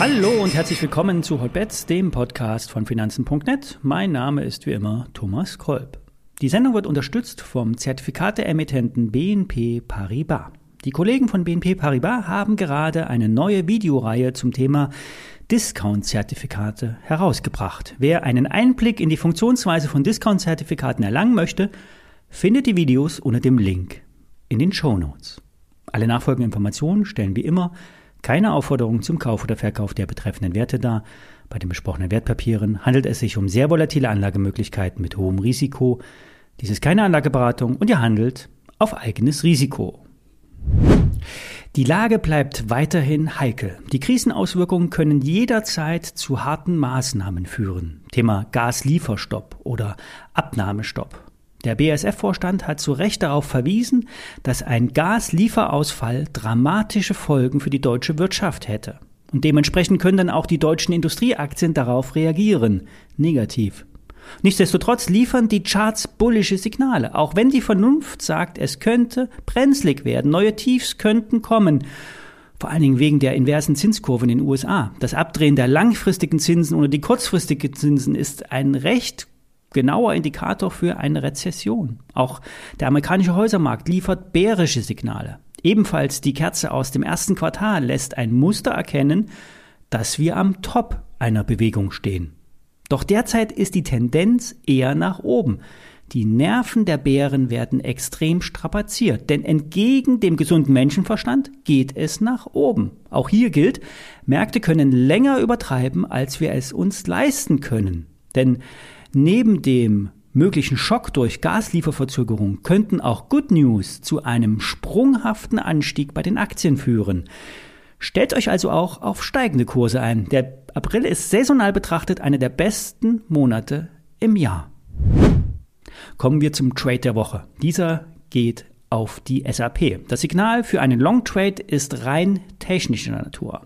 Hallo und herzlich willkommen zu Hotbets, dem Podcast von Finanzen.net. Mein Name ist wie immer Thomas Kolb. Die Sendung wird unterstützt vom Zertifikateemittenten BNP Paribas. Die Kollegen von BNP Paribas haben gerade eine neue Videoreihe zum Thema Discount-Zertifikate herausgebracht. Wer einen Einblick in die Funktionsweise von Discount-Zertifikaten erlangen möchte, findet die Videos unter dem Link in den Show Notes. Alle nachfolgenden Informationen stellen wie immer keine Aufforderung zum Kauf oder Verkauf der betreffenden Werte dar. Bei den besprochenen Wertpapieren handelt es sich um sehr volatile Anlagemöglichkeiten mit hohem Risiko. Dies ist keine Anlageberatung und ihr handelt auf eigenes Risiko. Die Lage bleibt weiterhin heikel. Die Krisenauswirkungen können jederzeit zu harten Maßnahmen führen. Thema Gaslieferstopp oder Abnahmestopp. Der BASF-Vorstand hat zu Recht darauf verwiesen, dass ein Gaslieferausfall dramatische Folgen für die deutsche Wirtschaft hätte. Und dementsprechend können dann auch die deutschen Industrieaktien darauf reagieren. Negativ. Nichtsdestotrotz liefern die Charts bullische Signale, auch wenn die Vernunft sagt, es könnte brenzlig werden, neue Tiefs könnten kommen. Vor allen Dingen wegen der inversen Zinskurve in den USA. Das Abdrehen der langfristigen Zinsen oder die kurzfristigen Zinsen ist ein recht genauer Indikator für eine Rezession. Auch der amerikanische Häusermarkt liefert bärische Signale. Ebenfalls die Kerze aus dem ersten Quartal lässt ein Muster erkennen, dass wir am Top einer Bewegung stehen. Doch derzeit ist die Tendenz eher nach oben. Die Nerven der Bären werden extrem strapaziert, denn entgegen dem gesunden Menschenverstand geht es nach oben. Auch hier gilt, Märkte können länger übertreiben, als wir es uns leisten können. Denn Neben dem möglichen Schock durch Gaslieferverzögerung könnten auch Good News zu einem sprunghaften Anstieg bei den Aktien führen. Stellt euch also auch auf steigende Kurse ein. Der April ist saisonal betrachtet einer der besten Monate im Jahr. Kommen wir zum Trade der Woche. Dieser geht auf die SAP. Das Signal für einen Long Trade ist rein technischer Natur.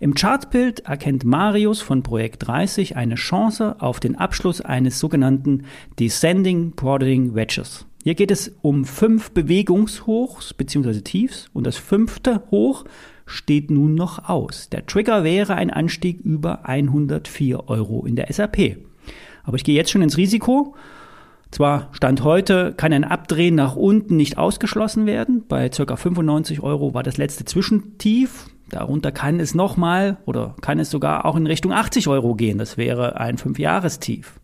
Im Chartbild erkennt Marius von Projekt 30 eine Chance auf den Abschluss eines sogenannten Descending Broadening Wedges. Hier geht es um fünf Bewegungshochs bzw. Tiefs und das fünfte Hoch steht nun noch aus. Der Trigger wäre ein Anstieg über 104 Euro in der SAP. Aber ich gehe jetzt schon ins Risiko zwar Stand heute kann ein Abdrehen nach unten nicht ausgeschlossen werden. Bei ca. 95 Euro war das letzte Zwischentief. Darunter kann es nochmal oder kann es sogar auch in Richtung 80 Euro gehen. Das wäre ein Fünfjahrestief.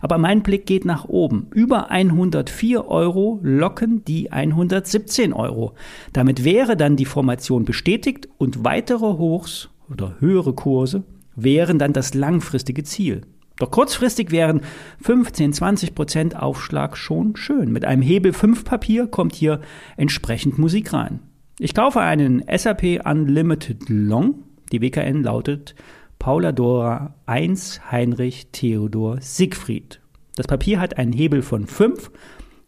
Aber mein Blick geht nach oben. Über 104 Euro locken die 117 Euro. Damit wäre dann die Formation bestätigt und weitere Hochs oder höhere Kurse wären dann das langfristige Ziel. Doch kurzfristig wären 15, 20 Prozent Aufschlag schon schön. Mit einem Hebel 5 Papier kommt hier entsprechend Musik rein. Ich kaufe einen SAP Unlimited Long. Die WKN lautet Paula Dora 1 Heinrich Theodor Siegfried. Das Papier hat einen Hebel von 5,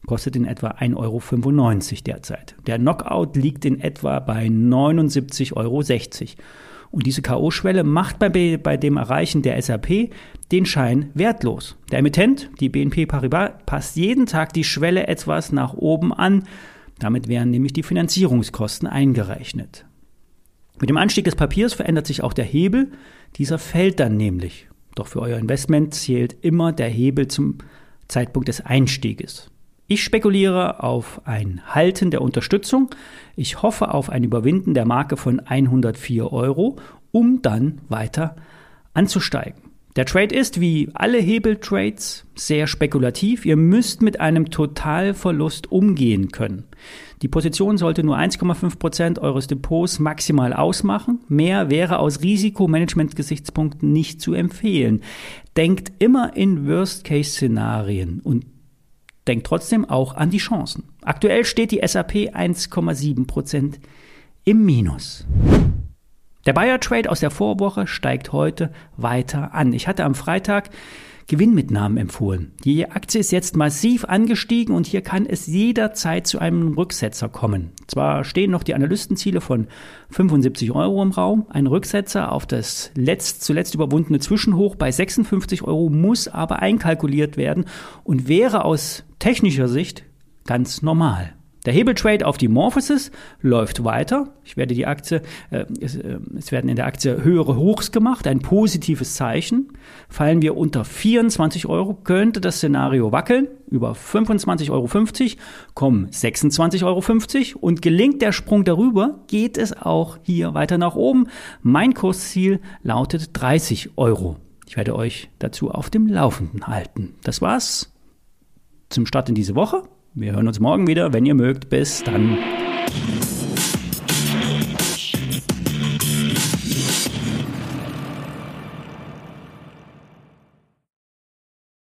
kostet in etwa 1,95 Euro derzeit. Der Knockout liegt in etwa bei 79,60 Euro. Und diese K.O.-Schwelle macht bei, bei dem Erreichen der SAP den Schein wertlos. Der Emittent, die BNP Paribas, passt jeden Tag die Schwelle etwas nach oben an. Damit werden nämlich die Finanzierungskosten eingerechnet. Mit dem Anstieg des Papiers verändert sich auch der Hebel. Dieser fällt dann nämlich. Doch für euer Investment zählt immer der Hebel zum Zeitpunkt des Einstieges. Ich spekuliere auf ein Halten der Unterstützung. Ich hoffe auf ein Überwinden der Marke von 104 Euro, um dann weiter anzusteigen. Der Trade ist wie alle Hebeltrades sehr spekulativ. Ihr müsst mit einem Totalverlust umgehen können. Die Position sollte nur 1,5 Prozent eures Depots maximal ausmachen. Mehr wäre aus Risikomanagement-Gesichtspunkten nicht zu empfehlen. Denkt immer in Worst-Case-Szenarien und denkt trotzdem auch an die Chancen. Aktuell steht die SAP 1,7 Prozent im Minus. Der Bayer Trade aus der Vorwoche steigt heute weiter an. Ich hatte am Freitag Gewinnmitnahmen empfohlen. Die Aktie ist jetzt massiv angestiegen und hier kann es jederzeit zu einem Rücksetzer kommen. Zwar stehen noch die Analystenziele von 75 Euro im Raum, ein Rücksetzer auf das letzt, zuletzt überwundene Zwischenhoch bei 56 Euro muss aber einkalkuliert werden und wäre aus technischer Sicht ganz normal. Der Hebeltrade auf die Morphosis läuft weiter. Ich werde die Aktie, äh, es, äh, es, werden in der Aktie höhere Hochs gemacht, ein positives Zeichen. Fallen wir unter 24 Euro, könnte das Szenario wackeln. Über 25,50 Euro kommen 26,50 Euro und gelingt der Sprung darüber, geht es auch hier weiter nach oben. Mein Kursziel lautet 30 Euro. Ich werde euch dazu auf dem Laufenden halten. Das war's zum Start in diese Woche. Wir hören uns morgen wieder, wenn ihr mögt. Bis dann.